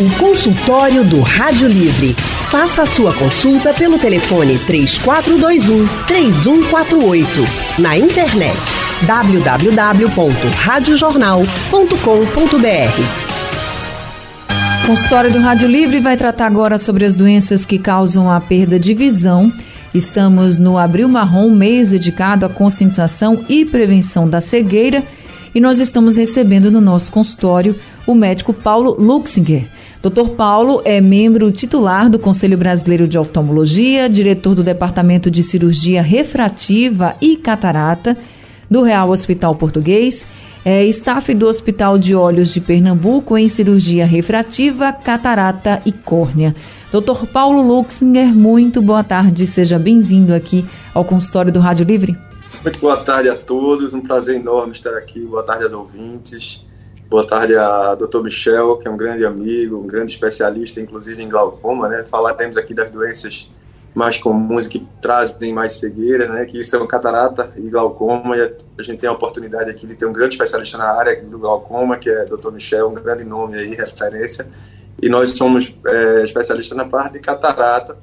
O consultório do Rádio Livre. Faça a sua consulta pelo telefone 3421 3148. Na internet www.radiojornal.com.br. O consultório do Rádio Livre vai tratar agora sobre as doenças que causam a perda de visão. Estamos no Abril Marrom, mês dedicado à conscientização e prevenção da cegueira, e nós estamos recebendo no nosso consultório o médico Paulo Luxinger. Dr. Paulo é membro titular do Conselho Brasileiro de Oftalmologia, diretor do Departamento de Cirurgia Refrativa e Catarata do Real Hospital Português, é staff do Hospital de Olhos de Pernambuco em cirurgia refrativa, catarata e córnea. Dr. Paulo Luxinger, muito boa tarde, seja bem-vindo aqui ao consultório do Rádio Livre. Muito boa tarde a todos, um prazer enorme estar aqui. Boa tarde aos ouvintes. Boa tarde a Dr. Michel, que é um grande amigo, um grande especialista, inclusive em glaucoma, né? Falaremos aqui das doenças mais comuns que trazem mais cegueira, né? Que são catarata e glaucoma. E a gente tem a oportunidade aqui de ter um grande especialista na área do glaucoma, que é Dr. Michel, um grande nome aí, referência. E nós somos é, especialistas na parte de catarata.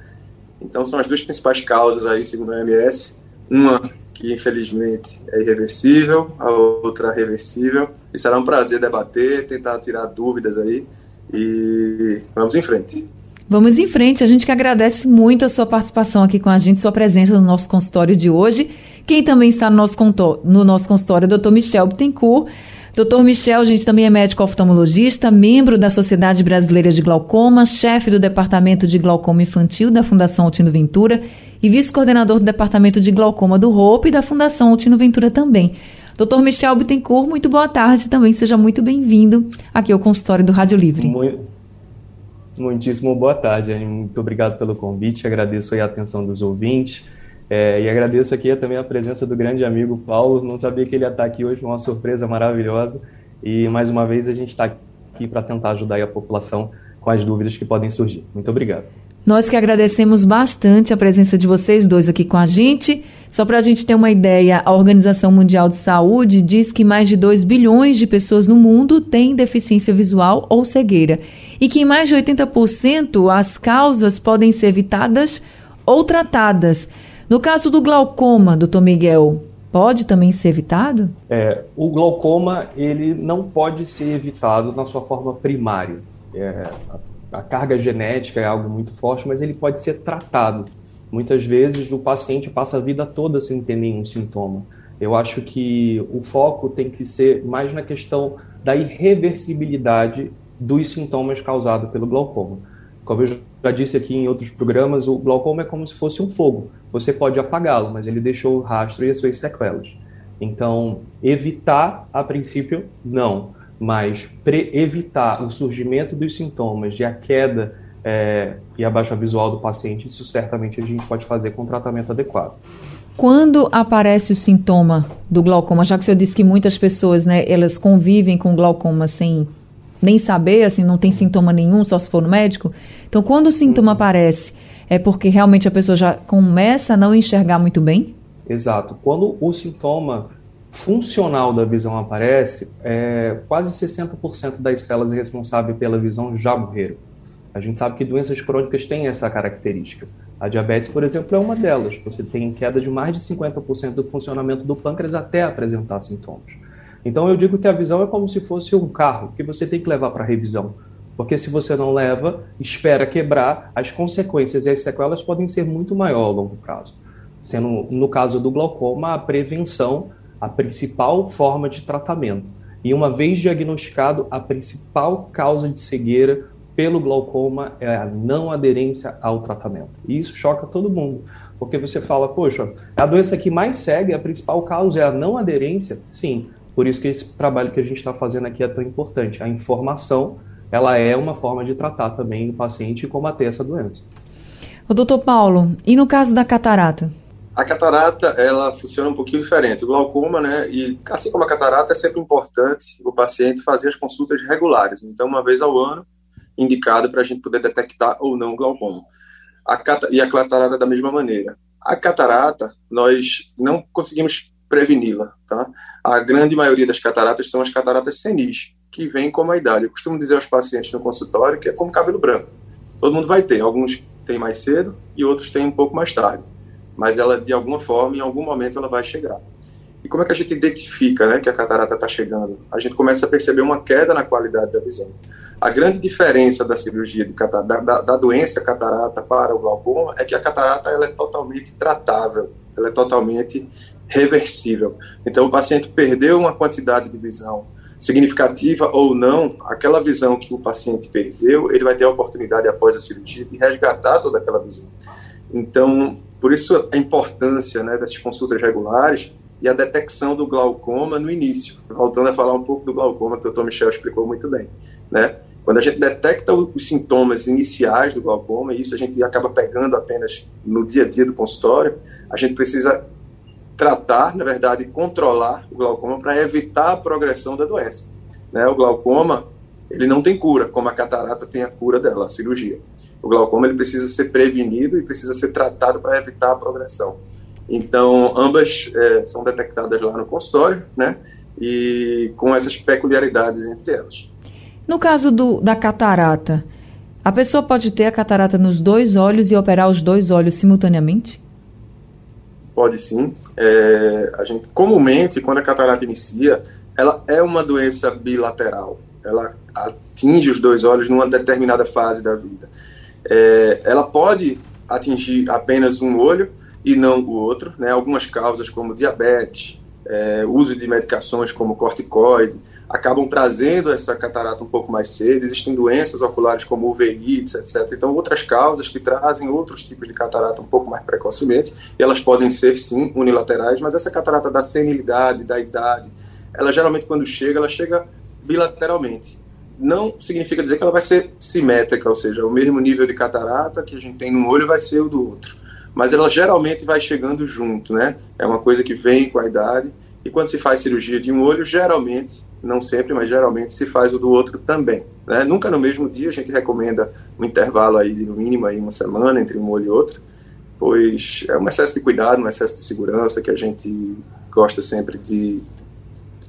Então são as duas principais causas aí, segundo a OMS. Uma que infelizmente é irreversível, a outra reversível. E será um prazer debater, tentar tirar dúvidas aí e vamos em frente. Vamos em frente. A gente que agradece muito a sua participação aqui com a gente, sua presença no nosso consultório de hoje. Quem também está no nosso, no nosso consultório é o Dr. Michel Bittencourt. Dr. Michel, gente também é médico oftalmologista, membro da Sociedade Brasileira de Glaucoma, chefe do Departamento de Glaucoma Infantil da Fundação Altino Ventura e vice-coordenador do Departamento de Glaucoma do ROP e da Fundação Altino Ventura também. Doutor Michel Bittencourt, muito boa tarde também, seja muito bem-vindo aqui ao consultório do Rádio Livre. Muito, muitíssimo boa tarde, muito obrigado pelo convite, agradeço a atenção dos ouvintes é, e agradeço aqui também a presença do grande amigo Paulo, não sabia que ele ia estar aqui hoje, uma surpresa maravilhosa e mais uma vez a gente está aqui para tentar ajudar a população com as dúvidas que podem surgir. Muito obrigado. Nós que agradecemos bastante a presença de vocês dois aqui com a gente. Só para a gente ter uma ideia, a Organização Mundial de Saúde diz que mais de 2 bilhões de pessoas no mundo têm deficiência visual ou cegueira e que em mais de 80% as causas podem ser evitadas ou tratadas. No caso do glaucoma, doutor Miguel, pode também ser evitado? É, o glaucoma ele não pode ser evitado na sua forma primária. É, a carga genética é algo muito forte, mas ele pode ser tratado. Muitas vezes o paciente passa a vida toda sem ter nenhum sintoma. Eu acho que o foco tem que ser mais na questão da irreversibilidade dos sintomas causados pelo glaucoma. Como eu já disse aqui em outros programas, o glaucoma é como se fosse um fogo. Você pode apagá-lo, mas ele deixou o rastro e as suas sequelas. Então, evitar, a princípio, não mas evitar o surgimento dos sintomas e a queda é, e a baixa visual do paciente, isso certamente a gente pode fazer com tratamento adequado. Quando aparece o sintoma do glaucoma, já que o senhor disse que muitas pessoas, né, elas convivem com glaucoma sem nem saber, assim, não tem sintoma nenhum, só se for no médico. Então, quando o sintoma uhum. aparece, é porque realmente a pessoa já começa a não enxergar muito bem? Exato. Quando o sintoma funcional da visão aparece, é, quase 60% das células responsáveis pela visão já morreram. A gente sabe que doenças crônicas têm essa característica. A diabetes, por exemplo, é uma delas. Você tem queda de mais de 50% do funcionamento do pâncreas até apresentar sintomas. Então eu digo que a visão é como se fosse um carro que você tem que levar para revisão. Porque se você não leva, espera quebrar, as consequências e as sequelas podem ser muito maior ao longo prazo. Sendo, no caso do glaucoma, a prevenção a principal forma de tratamento. E uma vez diagnosticado, a principal causa de cegueira pelo glaucoma é a não aderência ao tratamento. E isso choca todo mundo, porque você fala, poxa, a doença que mais segue, a principal causa é a não aderência? Sim, por isso que esse trabalho que a gente está fazendo aqui é tão importante. A informação, ela é uma forma de tratar também o paciente e combater essa doença. O doutor Paulo, e no caso da catarata? A catarata, ela funciona um pouquinho diferente. O glaucoma, né, e assim como a catarata, é sempre importante o paciente fazer as consultas regulares. Então, uma vez ao ano, indicado para a gente poder detectar ou não o glaucoma. A cata e a catarata da mesma maneira. A catarata, nós não conseguimos preveni-la, tá? A grande maioria das cataratas são as cataratas senis. que vem com a idade. Eu costumo dizer aos pacientes no consultório que é como cabelo branco. Todo mundo vai ter, alguns têm mais cedo e outros têm um pouco mais tarde. Mas ela, de alguma forma, em algum momento, ela vai chegar. E como é que a gente identifica né, que a catarata está chegando? A gente começa a perceber uma queda na qualidade da visão. A grande diferença da cirurgia de catarata, da, da, doença catarata para o glaucoma é que a catarata ela é totalmente tratável, ela é totalmente reversível. Então, o paciente perdeu uma quantidade de visão significativa ou não, aquela visão que o paciente perdeu, ele vai ter a oportunidade após a cirurgia de resgatar toda aquela visão. Então, por isso a importância né, dessas consultas regulares e a detecção do glaucoma no início. Voltando a falar um pouco do glaucoma, que o Dr. Michel explicou muito bem. Né? Quando a gente detecta os sintomas iniciais do glaucoma, e isso a gente acaba pegando apenas no dia a dia do consultório, a gente precisa tratar, na verdade, controlar o glaucoma para evitar a progressão da doença. Né? O glaucoma, ele não tem cura, como a catarata tem a cura dela, a cirurgia. O glaucoma ele precisa ser prevenido e precisa ser tratado para evitar a progressão. Então, ambas é, são detectadas lá no consultório, né? E com essas peculiaridades entre elas. No caso do, da catarata, a pessoa pode ter a catarata nos dois olhos e operar os dois olhos simultaneamente? Pode sim. É, a gente comumente, quando a catarata inicia, ela é uma doença bilateral. Ela atinge os dois olhos numa determinada fase da vida. É, ela pode atingir apenas um olho e não o outro. Né? Algumas causas, como diabetes, é, uso de medicações como corticoide, acabam trazendo essa catarata um pouco mais cedo. Existem doenças oculares como uveites, etc. Então, outras causas que trazem outros tipos de catarata um pouco mais precocemente, e elas podem ser, sim, unilaterais, mas essa catarata da senilidade, da idade, ela geralmente, quando chega, ela chega bilateralmente. Não significa dizer que ela vai ser simétrica, ou seja, o mesmo nível de catarata que a gente tem num olho vai ser o do outro. Mas ela geralmente vai chegando junto, né? É uma coisa que vem com a idade. E quando se faz cirurgia de um olho, geralmente não sempre, mas geralmente se faz o do outro também. Né? Nunca no mesmo dia, a gente recomenda um intervalo aí de no mínimo aí uma semana entre um olho e outro, pois é um excesso de cuidado, um excesso de segurança que a gente gosta sempre de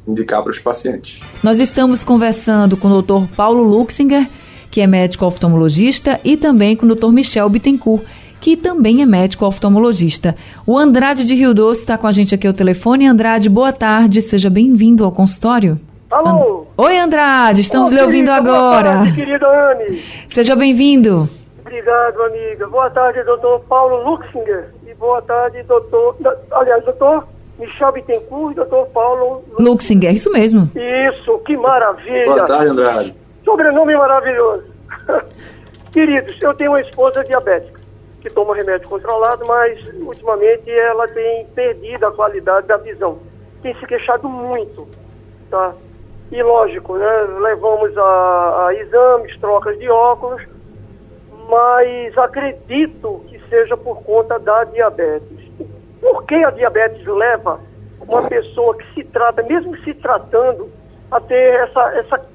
indicar para os pacientes. Nós estamos conversando com o Dr. Paulo Luxinger, que é médico oftalmologista, e também com o Dr. Michel Bittencourt, que também é médico oftalmologista. O Andrade de Rio Doce está com a gente aqui ao telefone. Andrade, boa tarde, seja bem-vindo ao consultório. Alô? Oi, Andrade, estamos oh, lhe ouvindo querida, agora. Boa tarde, querida Anne. Seja bem-vindo. Obrigado, amiga. Boa tarde, doutor Paulo Luxinger. E boa tarde, doutor. Aliás, doutor Michel Bittencourt e doutor Paulo Luxinger. Isso mesmo. Isso, que maravilha. Boa tarde, Andrade. Sobrenome maravilhoso. Queridos, eu tenho uma esposa diabética que toma remédio controlado, mas ultimamente ela tem perdido a qualidade da visão. Tem se queixado muito, tá? E lógico, né, levamos a, a exames, trocas de óculos, mas acredito que seja por conta da diabetes. Por que a diabetes leva uma pessoa que se trata, mesmo se tratando, a ter essa, essa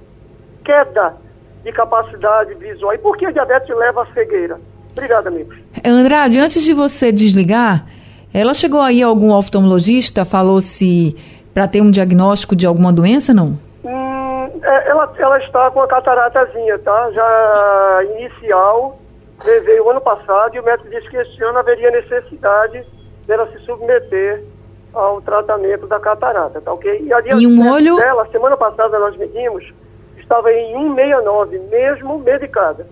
queda de capacidade visual? E por que a diabetes leva à cegueira? Obrigado, amigos. Andrade, antes de você desligar, ela chegou aí algum oftalmologista, falou se para ter um diagnóstico de alguma doença, não? É, ela, ela está com a cataratazinha, tá? Já inicial, veio o ano passado e o médico disse que esse ano haveria necessidade dela se submeter ao tratamento da catarata, tá ok? E, a e um olho... dela, semana passada nós medimos, estava em 169, mesmo medicada.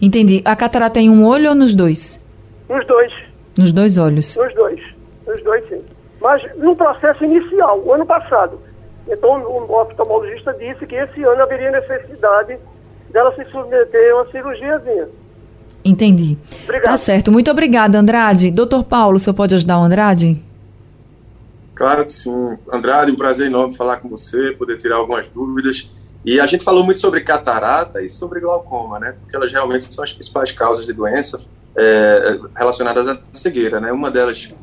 Entendi. A catarata em um olho ou nos dois? Nos dois. Nos dois olhos? Nos dois. Nos dois, sim. Mas no processo inicial, o ano passado. Então, o oftalmologista disse que esse ano haveria necessidade dela se submeter a uma cirurgiazinha. Entendi. Obrigado. Tá certo. Muito obrigada, Andrade. Doutor Paulo, o senhor pode ajudar o Andrade? Claro que sim. Andrade, um prazer enorme falar com você, poder tirar algumas dúvidas. E a gente falou muito sobre catarata e sobre glaucoma, né? Porque elas realmente são as principais causas de doença é, relacionadas à cegueira, né? Uma delas de,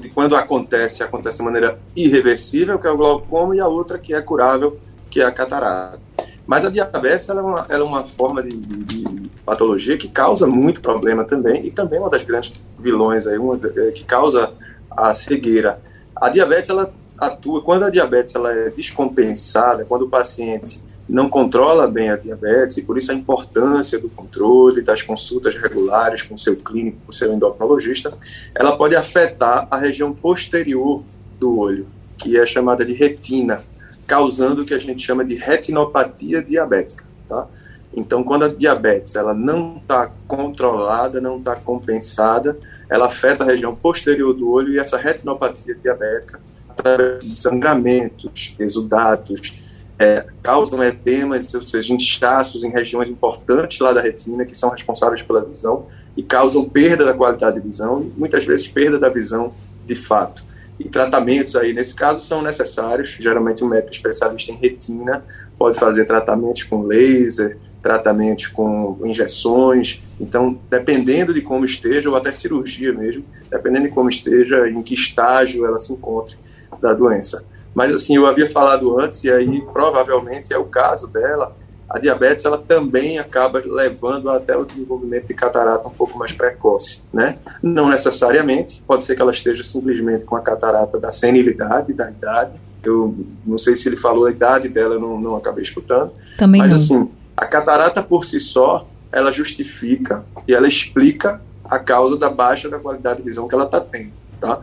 de quando acontece, acontece de maneira irreversível, que é o glaucoma, e a outra que é curável, que é a catarata. Mas a diabetes ela é, uma, ela é uma forma de, de, patologia que causa muito problema também, e também uma das grandes vilões aí, uma, é, que causa a cegueira. A diabetes, ela atua, quando a diabetes ela é descompensada, quando o paciente não controla bem a diabetes e por isso a importância do controle, das consultas regulares com seu clínico, com seu endocrinologista, ela pode afetar a região posterior do olho, que é chamada de retina, causando o que a gente chama de retinopatia diabética, tá? Então, quando a diabetes ela não está controlada, não está compensada, ela afeta a região posterior do olho e essa retinopatia diabética, através de sangramentos, exudatos, é, causam edemas, ou seja, inchaços em regiões importantes lá da retina, que são responsáveis pela visão, e causam perda da qualidade de visão, e muitas vezes perda da visão de fato. E tratamentos aí, nesse caso, são necessários. Geralmente, um médico especialista em retina pode fazer tratamentos com laser, tratamentos com injeções. Então, dependendo de como esteja, ou até cirurgia mesmo, dependendo de como esteja, em que estágio ela se encontre da doença. Mas assim, eu havia falado antes, e aí provavelmente é o caso dela, a diabetes ela também acaba levando até o desenvolvimento de catarata um pouco mais precoce, né? Não necessariamente, pode ser que ela esteja simplesmente com a catarata da senilidade, da idade. Eu não sei se ele falou a idade dela, eu não, não acabei escutando. Também Mas não. assim, a catarata por si só, ela justifica e ela explica a causa da baixa da qualidade de visão que ela está tendo, tá?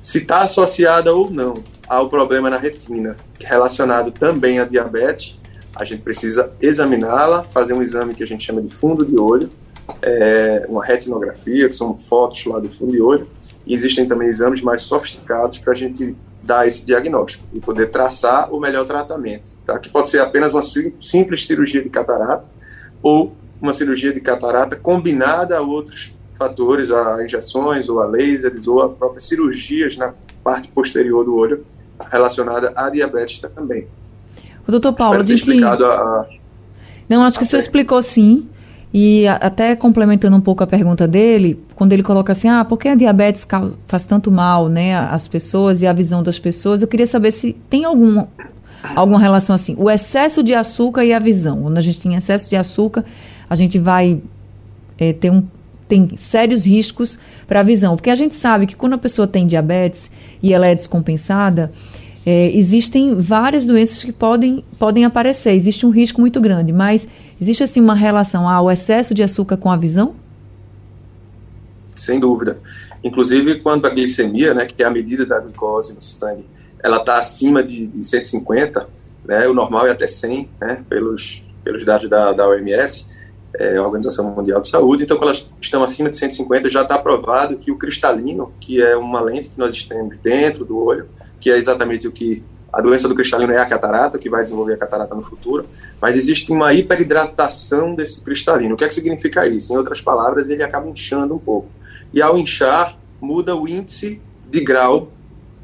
Se está associada ou não ao problema na retina, relacionado também à diabetes, a gente precisa examiná-la, fazer um exame que a gente chama de fundo de olho, é, uma retinografia, que são fotos lá do fundo de olho, e existem também exames mais sofisticados para a gente dar esse diagnóstico e poder traçar o melhor tratamento, tá? que pode ser apenas uma simples cirurgia de catarata ou uma cirurgia de catarata combinada a outros fatores, a injeções ou a lasers ou a próprias cirurgias na parte posterior do olho relacionada à diabetes também. O doutor Paulo, disse. explicado a, a... Não, acho que o senhor explicou sim. E a, até complementando um pouco a pergunta dele, quando ele coloca assim, ah, por que a diabetes causa, faz tanto mal, né, às pessoas e a visão das pessoas? Eu queria saber se tem algum, alguma relação assim, o excesso de açúcar e a visão. Quando a gente tem excesso de açúcar, a gente vai é, ter um tem sérios riscos para a visão, porque a gente sabe que quando a pessoa tem diabetes e ela é descompensada, é, existem várias doenças que podem, podem aparecer, existe um risco muito grande, mas existe assim uma relação ao excesso de açúcar com a visão? Sem dúvida. Inclusive, quando a glicemia, né, que é a medida da glicose no sangue, ela está acima de, de 150, né, o normal é até 100, né, pelos, pelos dados da, da OMS, é, a Organização Mundial de Saúde, então quando elas estão acima de 150, já está provado que o cristalino, que é uma lente que nós temos dentro do olho, que é exatamente o que a doença do cristalino é a catarata, que vai desenvolver a catarata no futuro, mas existe uma hiperidratação desse cristalino. O que é que significa isso? Em outras palavras, ele acaba inchando um pouco. E ao inchar, muda o índice de grau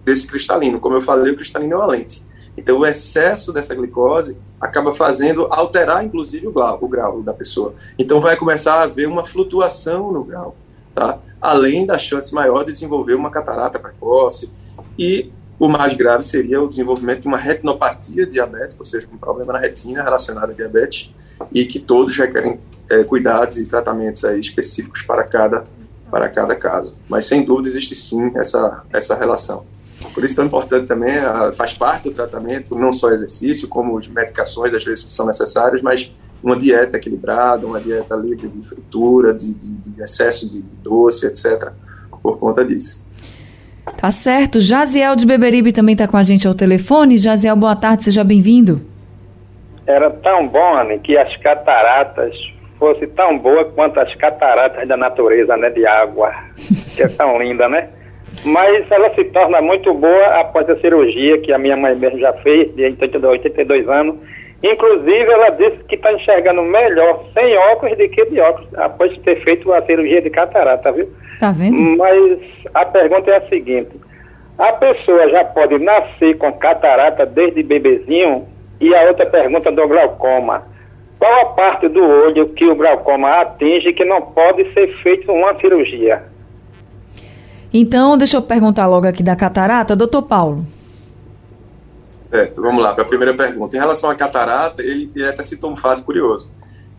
desse cristalino. Como eu falei, o cristalino é uma lente. Então, o excesso dessa glicose acaba fazendo alterar, inclusive, o grau, o grau da pessoa. Então, vai começar a haver uma flutuação no grau, tá? Além da chance maior de desenvolver uma catarata precoce. E o mais grave seria o desenvolvimento de uma retinopatia diabética, ou seja, um problema na retina relacionado à diabetes, e que todos requerem é, cuidados e tratamentos aí específicos para cada, para cada caso. Mas, sem dúvida, existe sim essa, essa relação. Por isso é tão importante também, faz parte do tratamento, não só exercício, como as medicações, às vezes, que são necessárias, mas uma dieta equilibrada, uma dieta livre de fritura, de, de, de excesso de doce, etc., por conta disso. Tá certo. Jaziel de Beberibe também está com a gente ao telefone. Jaziel, boa tarde, seja bem-vindo. Era tão bom, Anne, que as cataratas fossem tão boas quanto as cataratas da natureza, né, de água, que é tão linda, né? Mas ela se torna muito boa após a cirurgia que a minha mãe mesmo já fez, de 82 anos. Inclusive, ela disse que está enxergando melhor sem óculos do que de óculos, após ter feito a cirurgia de catarata, viu? Tá vendo? Mas a pergunta é a seguinte: a pessoa já pode nascer com catarata desde bebezinho? E a outra pergunta do glaucoma: qual a parte do olho que o glaucoma atinge que não pode ser feito uma cirurgia? Então, deixa eu perguntar logo aqui da catarata, doutor Paulo. Certo, vamos lá, para a primeira pergunta. Em relação à catarata, ele, ele até citou um fato curioso.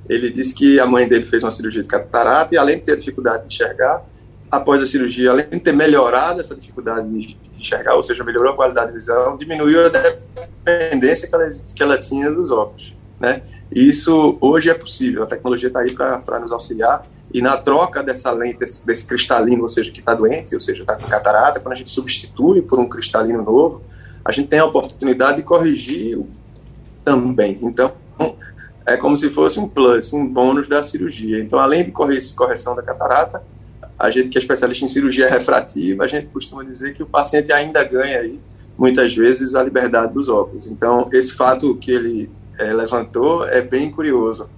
Ele disse que a mãe dele fez uma cirurgia de catarata e, além de ter dificuldade de enxergar, após a cirurgia, além de ter melhorado essa dificuldade de enxergar, ou seja, melhorou a qualidade de visão, diminuiu a dependência que ela, que ela tinha dos óculos. né? Isso hoje é possível, a tecnologia está aí para nos auxiliar. E na troca dessa lente, desse, desse cristalino, ou seja, que está doente, ou seja, está com catarata, quando a gente substitui por um cristalino novo, a gente tem a oportunidade de corrigir também. Então, é como se fosse um plus, um bônus da cirurgia. Então, além de correção da catarata, a gente que é especialista em cirurgia refrativa, a gente costuma dizer que o paciente ainda ganha aí, muitas vezes, a liberdade dos óculos. Então, esse fato que ele é, levantou é bem curioso.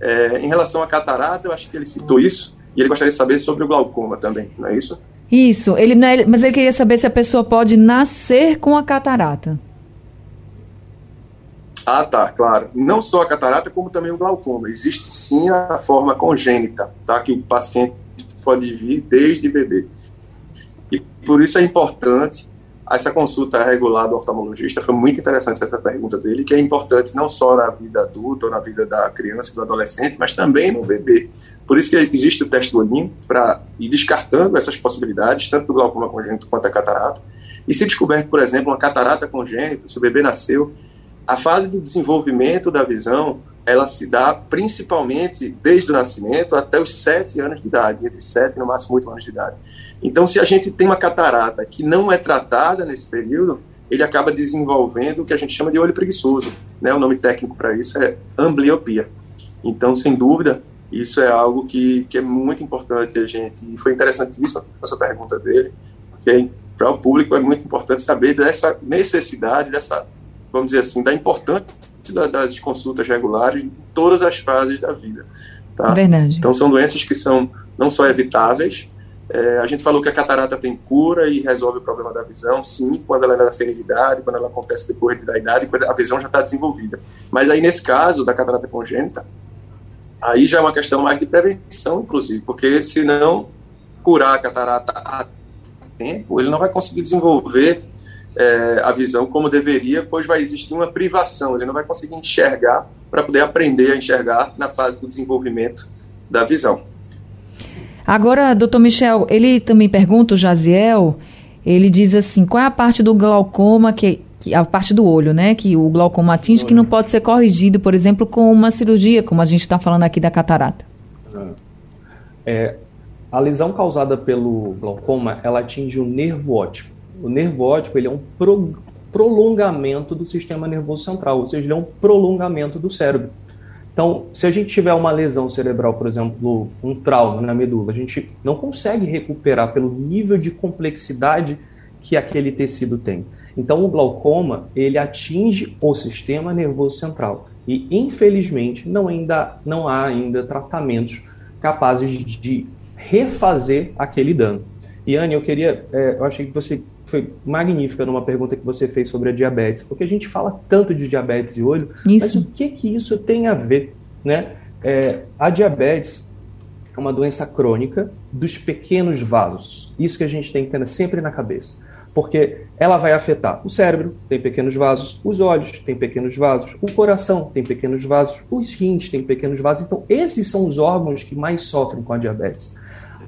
É, em relação à catarata, eu acho que ele citou isso, e ele gostaria de saber sobre o glaucoma também, não é isso? Isso, ele, é, mas ele queria saber se a pessoa pode nascer com a catarata. Ah, tá, claro. Não só a catarata, como também o glaucoma. Existe sim a forma congênita, tá? Que o paciente pode vir desde bebê. E por isso é importante essa consulta regular do oftalmologista. Foi muito interessante essa pergunta dele, que é importante não só na vida adulta ou na vida da criança e do adolescente, mas também no bebê. Por isso que existe o teste do olhinho para ir descartando essas possibilidades, tanto do glaucoma congênito quanto a catarata. E se descoberto, por exemplo, uma catarata congênita, se o bebê nasceu, a fase do desenvolvimento da visão, ela se dá principalmente desde o nascimento até os 7 anos de idade, entre 7 e no máximo 8 anos de idade. Então, se a gente tem uma catarata que não é tratada nesse período, ele acaba desenvolvendo o que a gente chama de olho preguiçoso. Né? O nome técnico para isso é ambliopia. Então, sem dúvida, isso é algo que, que é muito importante a gente. E foi interessantíssima essa pergunta dele, porque para o público é muito importante saber dessa necessidade, dessa, vamos dizer assim, da importância das consultas regulares em todas as fases da vida. Tá? Verdade. Então, são doenças que são não só evitáveis, é, a gente falou que a catarata tem cura e resolve o problema da visão, sim, quando ela é na senilidade, quando ela acontece depois da idade, quando a visão já está desenvolvida. Mas aí, nesse caso da catarata congênita, aí já é uma questão mais de prevenção, inclusive, porque se não curar a catarata a tempo, ele não vai conseguir desenvolver é, a visão como deveria, pois vai existir uma privação, ele não vai conseguir enxergar para poder aprender a enxergar na fase do desenvolvimento da visão. Agora, doutor Michel, ele também pergunta, o Jaziel, ele diz assim, qual é a parte do glaucoma que, que a parte do olho, né, que o glaucoma atinge, que não pode ser corrigido, por exemplo, com uma cirurgia, como a gente está falando aqui da catarata? É, a lesão causada pelo glaucoma, ela atinge o nervo óptico. O nervo óptico, ele é um pro, prolongamento do sistema nervoso central, ou seja, ele é um prolongamento do cérebro. Então, se a gente tiver uma lesão cerebral, por exemplo, um trauma na medula, a gente não consegue recuperar pelo nível de complexidade que aquele tecido tem. Então, o glaucoma, ele atinge o sistema nervoso central. E, infelizmente, não, ainda, não há ainda tratamentos capazes de refazer aquele dano. E, Anne, eu queria, é, eu achei que você foi magnífica numa pergunta que você fez sobre a diabetes, porque a gente fala tanto de diabetes e olho, isso. mas o que que isso tem a ver, né? É, a diabetes é uma doença crônica dos pequenos vasos. Isso que a gente tem que ter sempre na cabeça. Porque ela vai afetar o cérebro, tem pequenos vasos, os olhos tem pequenos vasos, o coração tem pequenos vasos, os rins tem pequenos vasos. Então, esses são os órgãos que mais sofrem com a diabetes.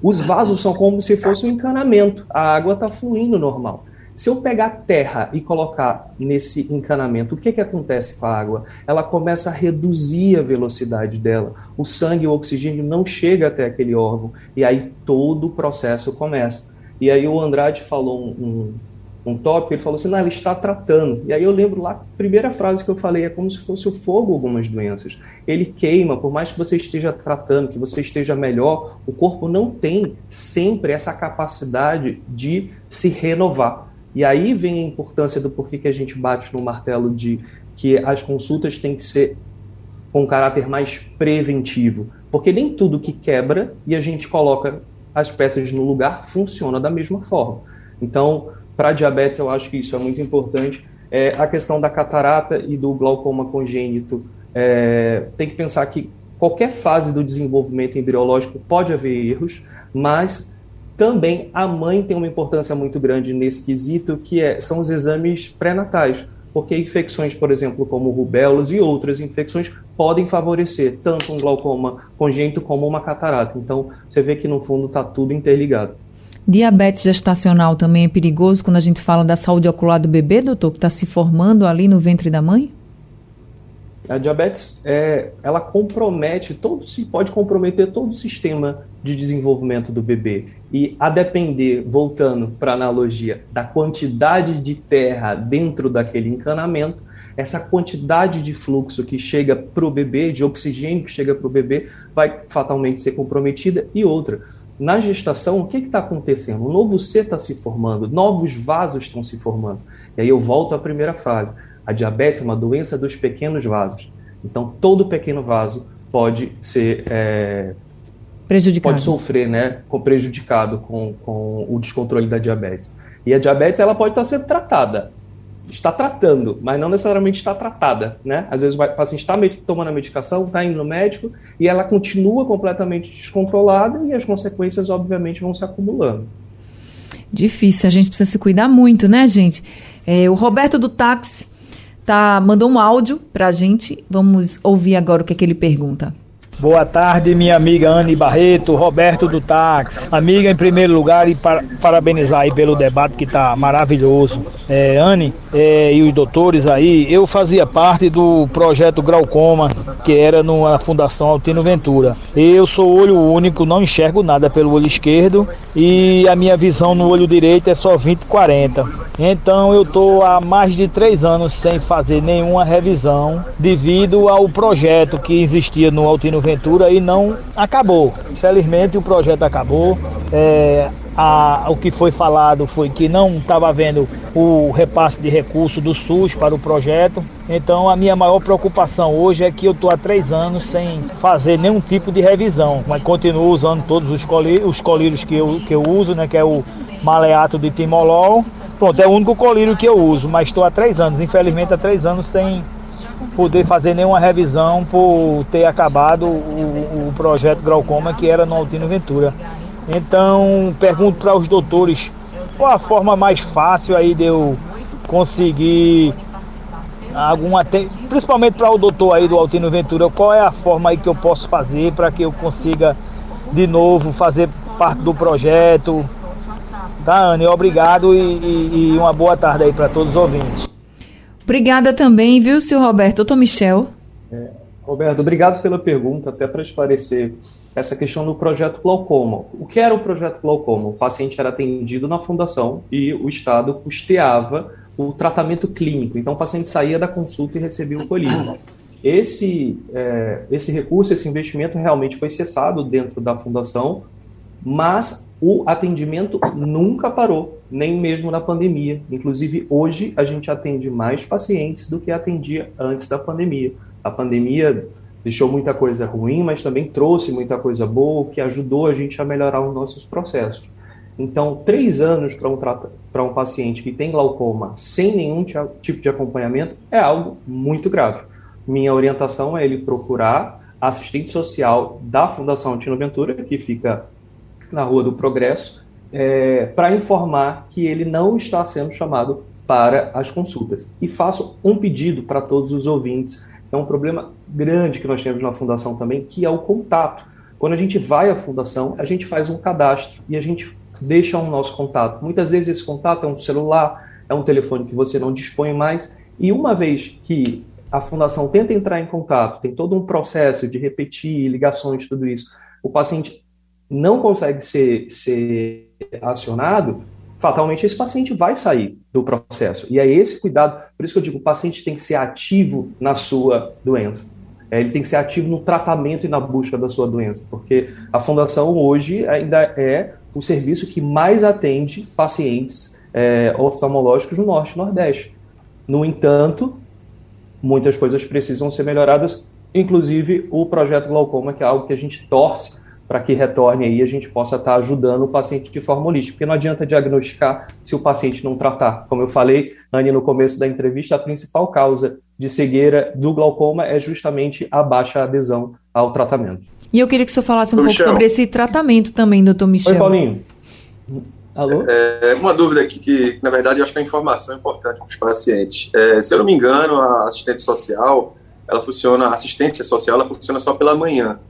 Os vasos são como se fosse um encanamento. A água está fluindo normal. Se eu pegar terra e colocar nesse encanamento, o que, que acontece com a água? Ela começa a reduzir a velocidade dela. O sangue e o oxigênio não chega até aquele órgão. E aí todo o processo começa. E aí o Andrade falou um, um tópico, ele falou assim, não, ela está tratando. E aí eu lembro lá, a primeira frase que eu falei é como se fosse o fogo algumas doenças. Ele queima, por mais que você esteja tratando, que você esteja melhor, o corpo não tem sempre essa capacidade de se renovar. E aí vem a importância do porquê que a gente bate no martelo de que as consultas têm que ser com caráter mais preventivo, porque nem tudo que quebra e a gente coloca as peças no lugar funciona da mesma forma. Então, para diabetes, eu acho que isso é muito importante. É, a questão da catarata e do glaucoma congênito, é, tem que pensar que qualquer fase do desenvolvimento embriológico pode haver erros, mas também a mãe tem uma importância muito grande nesse quesito, que é, são os exames pré-natais, porque infecções, por exemplo, como rubéolas e outras infecções podem favorecer tanto um glaucoma congênito como uma catarata. Então, você vê que no fundo está tudo interligado. Diabetes gestacional também é perigoso quando a gente fala da saúde ocular do bebê, doutor, que está se formando ali no ventre da mãe? A diabetes, é, ela compromete todo, se pode comprometer todo o sistema de desenvolvimento do bebê. E a depender, voltando para a analogia, da quantidade de terra dentro daquele encanamento, essa quantidade de fluxo que chega para o bebê, de oxigênio que chega para o bebê, vai fatalmente ser comprometida. E outra, na gestação, o que está acontecendo? O novo ser está se formando, novos vasos estão se formando. E aí eu volto à primeira frase. A diabetes é uma doença dos pequenos vasos. Então, todo pequeno vaso pode ser é, prejudicado. pode sofrer, né, com prejudicado com, com o descontrole da diabetes. E a diabetes ela pode estar sendo tratada, está tratando, mas não necessariamente está tratada, né? Às vezes o paciente está tomando a medicação, está indo no médico e ela continua completamente descontrolada e as consequências, obviamente, vão se acumulando. Difícil, a gente precisa se cuidar muito, né, gente? É, o Roberto do Táxi tá, mandou um áudio para a gente. Vamos ouvir agora o que, é que ele pergunta. Boa tarde, minha amiga Anne Barreto, Roberto do Táxi. Amiga, em primeiro lugar, e par parabenizar aí pelo debate que tá maravilhoso. É, Anne é, e os doutores aí, eu fazia parte do projeto Glaucoma, que era na Fundação Altino Ventura. Eu sou olho único, não enxergo nada pelo olho esquerdo e a minha visão no olho direito é só 20-40. Então eu tô há mais de três anos sem fazer nenhuma revisão devido ao projeto que existia no Altino Ventura Ventura e não acabou. Infelizmente o projeto acabou. É, a, o que foi falado foi que não estava havendo o repasse de recursos do SUS para o projeto. Então a minha maior preocupação hoje é que eu estou há três anos sem fazer nenhum tipo de revisão, mas continuo usando todos os colírios, os colírios que, eu, que eu uso, né, que é o maleato de timolol. Pronto, é o único colírio que eu uso, mas estou há três anos, infelizmente há três anos sem poder fazer nenhuma revisão por ter acabado o, o projeto Glaucoma que era no Altino Ventura. Então, pergunto para os doutores qual a forma mais fácil aí de eu conseguir alguma principalmente para o doutor aí do Altino Ventura, qual é a forma aí que eu posso fazer para que eu consiga de novo fazer parte do projeto? Tá, Anne? Obrigado e, e, e uma boa tarde aí para todos os ouvintes. Obrigada também, viu, senhor Roberto? Doutor Michel. É, Roberto, obrigado pela pergunta, até para esclarecer essa questão do projeto Glaucoma. O que era o projeto Glaucoma? O paciente era atendido na fundação e o Estado custeava o tratamento clínico. Então, o paciente saía da consulta e recebia o colírio. Esse, é, esse recurso, esse investimento realmente foi cessado dentro da fundação, mas o atendimento nunca parou, nem mesmo na pandemia. Inclusive, hoje a gente atende mais pacientes do que atendia antes da pandemia. A pandemia deixou muita coisa ruim, mas também trouxe muita coisa boa, que ajudou a gente a melhorar os nossos processos. Então, três anos para um, um paciente que tem glaucoma sem nenhum tipo de acompanhamento é algo muito grave. Minha orientação é ele procurar assistente social da Fundação Tino Ventura, que fica na Rua do Progresso, é, para informar que ele não está sendo chamado para as consultas. E faço um pedido para todos os ouvintes. É um problema grande que nós temos na Fundação também, que é o contato. Quando a gente vai à Fundação, a gente faz um cadastro e a gente deixa o nosso contato. Muitas vezes esse contato é um celular, é um telefone que você não dispõe mais. E uma vez que a Fundação tenta entrar em contato, tem todo um processo de repetir ligações, tudo isso, o paciente não consegue ser, ser acionado, fatalmente esse paciente vai sair do processo. E é esse cuidado, por isso que eu digo, o paciente tem que ser ativo na sua doença. É, ele tem que ser ativo no tratamento e na busca da sua doença, porque a fundação hoje ainda é o serviço que mais atende pacientes é, oftalmológicos no Norte e Nordeste. No entanto, muitas coisas precisam ser melhoradas, inclusive o projeto Glaucoma, que é algo que a gente torce para que retorne aí a gente possa estar tá ajudando o paciente de forma holística, porque não adianta diagnosticar se o paciente não tratar. Como eu falei, Anne, no começo da entrevista, a principal causa de cegueira do glaucoma é justamente a baixa adesão ao tratamento. E eu queria que o senhor falasse um pouco Michel. sobre esse tratamento também, doutor Michel. Oi, Paulinho. Alô? É, uma dúvida aqui que, na verdade, eu acho que é informação importante para os pacientes. É, se eu não me engano, a assistente social, ela funciona, a assistência social, ela funciona só pela manhã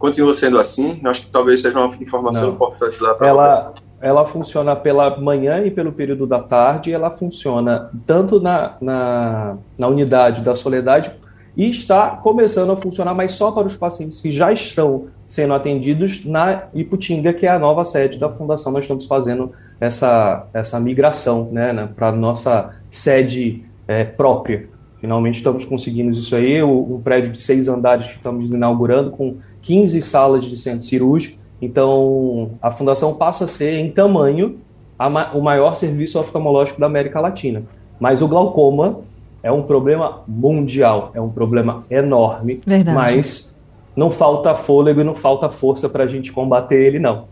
continua sendo assim? Acho que talvez seja uma informação Não. importante lá para ela. Ela funciona pela manhã e pelo período da tarde, ela funciona tanto na, na, na unidade da Soledade e está começando a funcionar, mas só para os pacientes que já estão sendo atendidos na Iputinga, que é a nova sede da fundação. Nós estamos fazendo essa, essa migração né, né para a nossa sede é, própria. Finalmente estamos conseguindo isso aí, o, um prédio de seis andares que estamos inaugurando, com 15 salas de centro cirúrgico. Então, a fundação passa a ser, em tamanho, a, o maior serviço oftalmológico da América Latina. Mas o glaucoma é um problema mundial, é um problema enorme, Verdade. mas não falta fôlego e não falta força para a gente combater ele, não.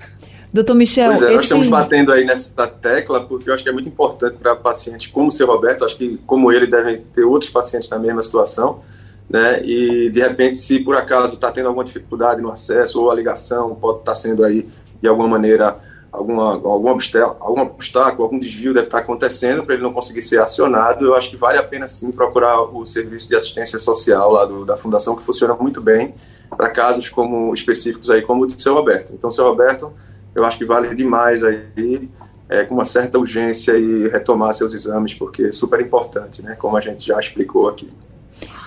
Doutor Michel, pois é, esse... nós estamos batendo aí nessa tecla porque eu acho que é muito importante para pacientes como o seu Roberto, acho que como ele devem ter outros pacientes na mesma situação, né? E de repente, se por acaso está tendo alguma dificuldade no acesso ou a ligação pode estar tá sendo aí de alguma maneira alguma, algum, obstáculo, algum obstáculo, algum desvio deve estar acontecendo para ele não conseguir ser acionado, eu acho que vale a pena sim procurar o serviço de assistência social lá do, da Fundação, que funciona muito bem para casos como específicos aí, como o do seu Roberto. Então, seu Roberto, eu acho que vale demais aí, é, com uma certa urgência, e retomar seus exames, porque é super importante, né, como a gente já explicou aqui.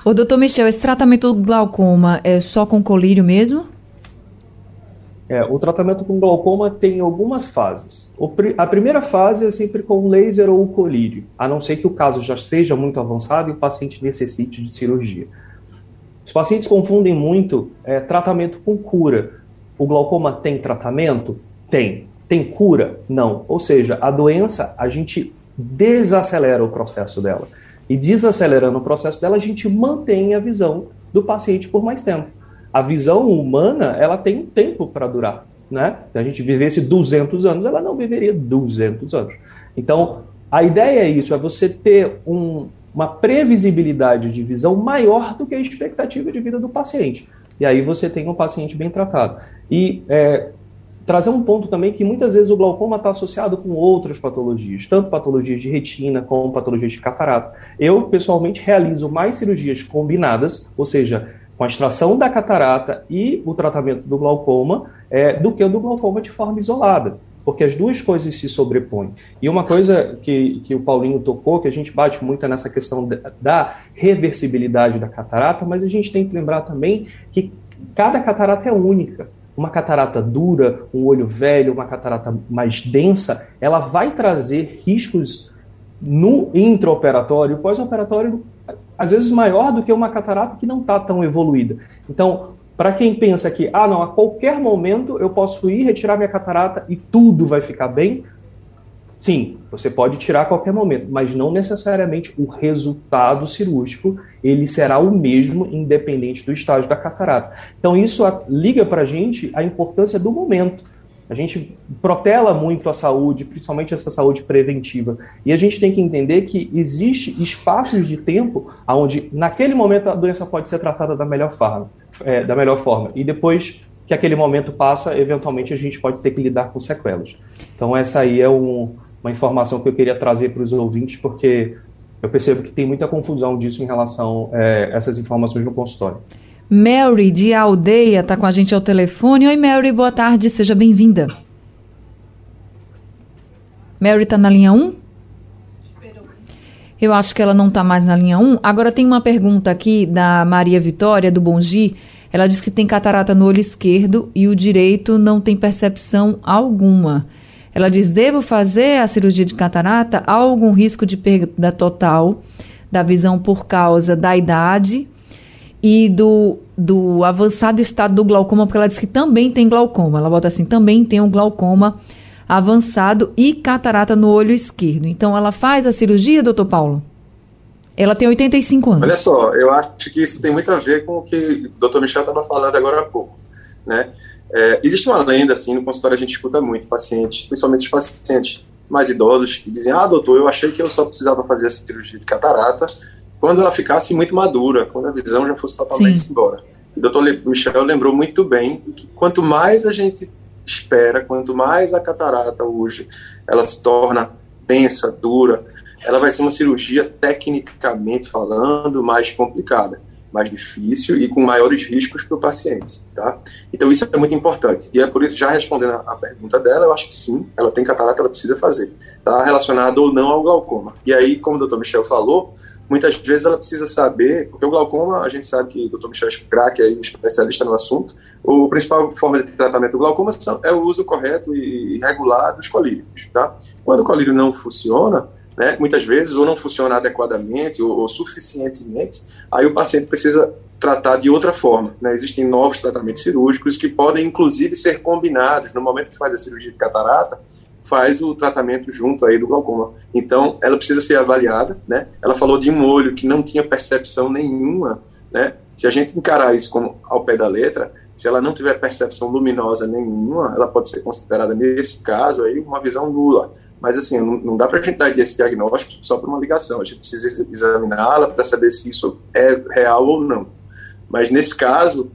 O doutor Michel, esse tratamento do glaucoma é só com colírio mesmo? É, o tratamento com glaucoma tem algumas fases. a primeira fase é sempre com laser ou colírio, a não ser que o caso já seja muito avançado e o paciente necessite de cirurgia. Os pacientes confundem muito é, tratamento com cura. O glaucoma tem tratamento? Tem. Tem cura? Não. Ou seja, a doença, a gente desacelera o processo dela. E desacelerando o processo dela, a gente mantém a visão do paciente por mais tempo a visão humana ela tem um tempo para durar. Né? Se a gente vivesse 200 anos, ela não viveria 200 anos. Então, a ideia é isso, é você ter um, uma previsibilidade de visão maior do que a expectativa de vida do paciente. E aí você tem um paciente bem tratado. E é, trazer um ponto também que muitas vezes o glaucoma está associado com outras patologias, tanto patologias de retina como patologias de catarata. Eu, pessoalmente, realizo mais cirurgias combinadas, ou seja, com a extração da catarata e o tratamento do glaucoma é, do que o do glaucoma de forma isolada, porque as duas coisas se sobrepõem. E uma coisa que, que o Paulinho tocou, que a gente bate muito é nessa questão da reversibilidade da catarata, mas a gente tem que lembrar também que cada catarata é única. Uma catarata dura, um olho velho, uma catarata mais densa, ela vai trazer riscos no intraoperatório, pós-operatório às vezes maior do que uma catarata que não está tão evoluída. Então, para quem pensa que, ah, não, a qualquer momento eu posso ir retirar minha catarata e tudo vai ficar bem, sim, você pode tirar a qualquer momento, mas não necessariamente o resultado cirúrgico ele será o mesmo independente do estágio da catarata. Então isso liga para a gente a importância do momento. A gente protela muito a saúde, principalmente essa saúde preventiva. E a gente tem que entender que existe espaços de tempo onde, naquele momento, a doença pode ser tratada da melhor forma. É, da melhor forma. E depois que aquele momento passa, eventualmente a gente pode ter que lidar com sequelas. Então, essa aí é um, uma informação que eu queria trazer para os ouvintes, porque eu percebo que tem muita confusão disso em relação a é, essas informações no consultório. Mary de Aldeia está com a gente ao telefone. Oi, Mary, boa tarde, seja bem-vinda. Mary está na linha 1? Eu acho que ela não está mais na linha 1. Agora tem uma pergunta aqui da Maria Vitória, do Bongi. Ela diz que tem catarata no olho esquerdo e o direito não tem percepção alguma. Ela diz: devo fazer a cirurgia de catarata? Há algum risco de perda total da visão por causa da idade e do, do avançado estado do glaucoma, porque ela diz que também tem glaucoma. Ela bota assim, também tem um glaucoma avançado e catarata no olho esquerdo. Então, ela faz a cirurgia, doutor Paulo? Ela tem 85 anos. Olha só, eu acho que isso tem muito a ver com o que o doutor Michel estava falando agora há pouco, né? É, existe uma lenda, assim, no consultório a gente escuta muito pacientes, principalmente os pacientes mais idosos, que dizem, ah, doutor, eu achei que eu só precisava fazer a cirurgia de catarata quando ela ficasse muito madura, quando a visão já fosse totalmente Sim. embora. O doutor Michel lembrou muito bem que quanto mais a gente espera, quanto mais a catarata hoje ela se torna densa, dura, ela vai ser uma cirurgia tecnicamente falando mais complicada, mais difícil e com maiores riscos para o paciente, tá? Então isso é muito importante. E é por isso, já respondendo a pergunta dela, eu acho que sim, ela tem catarata, ela precisa fazer. Está relacionado ou não ao glaucoma. E aí, como o doutor Michel falou, muitas vezes ela precisa saber, porque o glaucoma, a gente sabe que o Dr. Michel Crack é especialista no assunto, o principal forma de tratamento do glaucoma é o uso correto e regular dos colírios, tá? Quando o colírio não funciona, né, muitas vezes, ou não funciona adequadamente ou, ou suficientemente, aí o paciente precisa tratar de outra forma. Né? Existem novos tratamentos cirúrgicos que podem, inclusive, ser combinados. No momento que faz a cirurgia de catarata, faz o tratamento junto aí do glaucoma. Então, ela precisa ser avaliada, né? Ela falou de um olho que não tinha percepção nenhuma, né? Se a gente encarar isso como ao pé da letra, se ela não tiver percepção luminosa nenhuma, ela pode ser considerada, nesse caso, aí, uma visão nula. Mas, assim, não, não dá para a gente dar esse diagnóstico só por uma ligação. A gente precisa examiná-la para saber se isso é real ou não. Mas, nesse caso,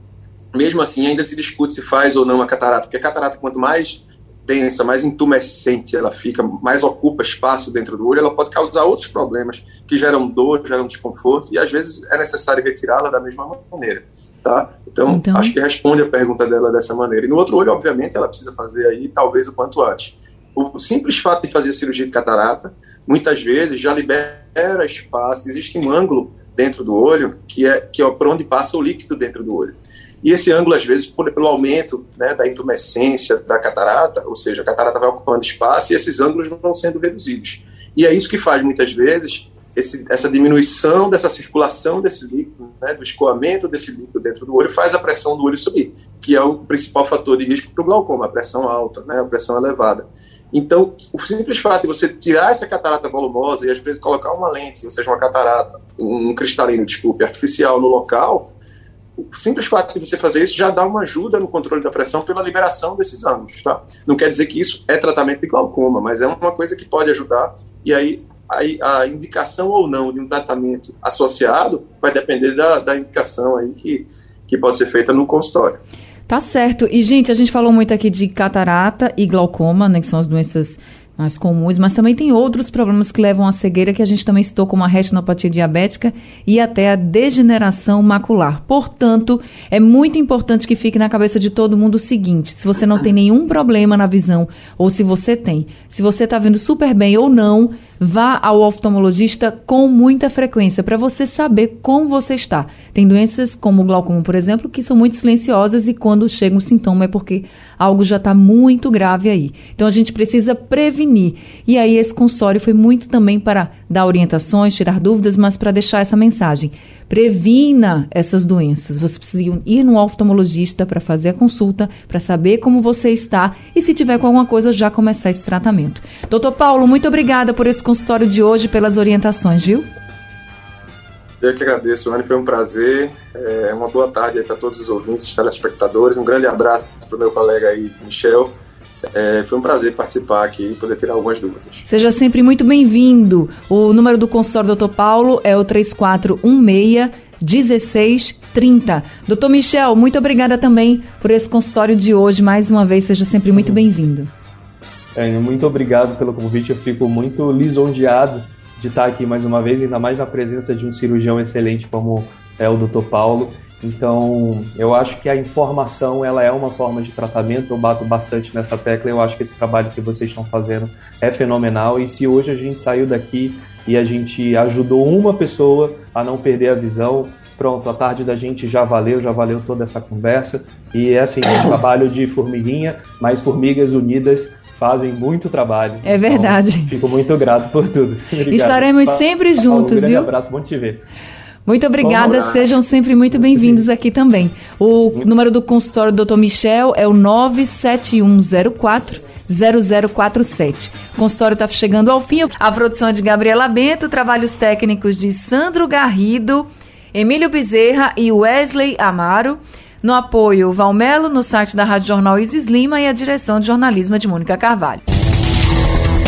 mesmo assim, ainda se discute se faz ou não a catarata, porque a catarata, quanto mais densa, mais intumescente ela fica, mais ocupa espaço dentro do olho, ela pode causar outros problemas que geram dor, geram desconforto, e às vezes é necessário retirá-la da mesma maneira. Tá? Então, então, acho que responde a pergunta dela dessa maneira. E no outro olho, obviamente, ela precisa fazer aí, talvez, o quanto antes. O simples fato de fazer cirurgia de catarata, muitas vezes, já libera espaço, existe um ângulo dentro do olho que é, que é por onde passa o líquido dentro do olho. E esse ângulo, às vezes, pelo aumento né, da intumescência da catarata, ou seja, a catarata vai ocupando espaço e esses ângulos vão sendo reduzidos. E é isso que faz, muitas vezes, esse, essa diminuição dessa circulação desse líquido, né, do escoamento desse líquido dentro do olho, faz a pressão do olho subir, que é o principal fator de risco para o glaucoma, a pressão alta, né, a pressão elevada. Então, o simples fato de você tirar essa catarata volumosa e às vezes colocar uma lente, ou seja, uma catarata, um cristalino, desculpe, artificial no local, o simples fato de você fazer isso já dá uma ajuda no controle da pressão pela liberação desses ângulos, tá? Não quer dizer que isso é tratamento de glaucoma, mas é uma coisa que pode ajudar e aí a, a indicação ou não de um tratamento associado vai depender da, da indicação aí que, que pode ser feita no consultório. Tá certo. E, gente, a gente falou muito aqui de catarata e glaucoma, né, que são as doenças mais comuns, mas também tem outros problemas que levam à cegueira que a gente também citou, como a retinopatia diabética e até a degeneração macular. Portanto, é muito importante que fique na cabeça de todo mundo o seguinte: se você não tem nenhum problema na visão, ou se você tem, se você está vendo super bem ou não, Vá ao oftalmologista com muita frequência para você saber como você está. Tem doenças como o glaucoma, por exemplo, que são muito silenciosas e quando chega um sintoma é porque algo já está muito grave aí. Então a gente precisa prevenir. E aí esse consultório foi muito também para dar orientações, tirar dúvidas, mas para deixar essa mensagem. Previna essas doenças. Você precisa ir no oftalmologista para fazer a consulta, para saber como você está e se tiver com alguma coisa já começar esse tratamento. Doutor Paulo, muito obrigada por esse consultório de hoje, pelas orientações, viu? Eu que agradeço, Anne, foi um prazer. É, uma boa tarde para todos os ouvintes, telespectadores. Um grande abraço para o meu colega aí, Michel. É, foi um prazer participar aqui e poder tirar algumas dúvidas. Seja sempre muito bem-vindo. O número do consultório Dr. Paulo é o 3416 1630. Doutor Michel, muito obrigada também por esse consultório de hoje. Mais uma vez, seja sempre muito bem-vindo. É, muito obrigado pelo convite. Eu fico muito lisonjeado de estar aqui mais uma vez, ainda mais na presença de um cirurgião excelente como é o Dr. Paulo. Então, eu acho que a informação ela é uma forma de tratamento. Eu bato bastante nessa tecla. Eu acho que esse trabalho que vocês estão fazendo é fenomenal. E se hoje a gente saiu daqui e a gente ajudou uma pessoa a não perder a visão, pronto, a tarde da gente já valeu, já valeu toda essa conversa. E é assim, um trabalho de formiguinha, mas formigas unidas fazem muito trabalho. É verdade. Então, fico muito grato por tudo. Obrigado. Estaremos sempre juntos, um viu? Um abraço, bom te ver. Muito obrigada, sejam sempre muito bem-vindos aqui também. O número do consultório do Dr. Michel é o 97104 0047. O consultório está chegando ao fim. A produção é de Gabriela Bento, trabalhos técnicos de Sandro Garrido, Emílio Bezerra e Wesley Amaro. No apoio, Valmelo, no site da Rádio Jornal Isis Lima e a direção de jornalismo de Mônica Carvalho.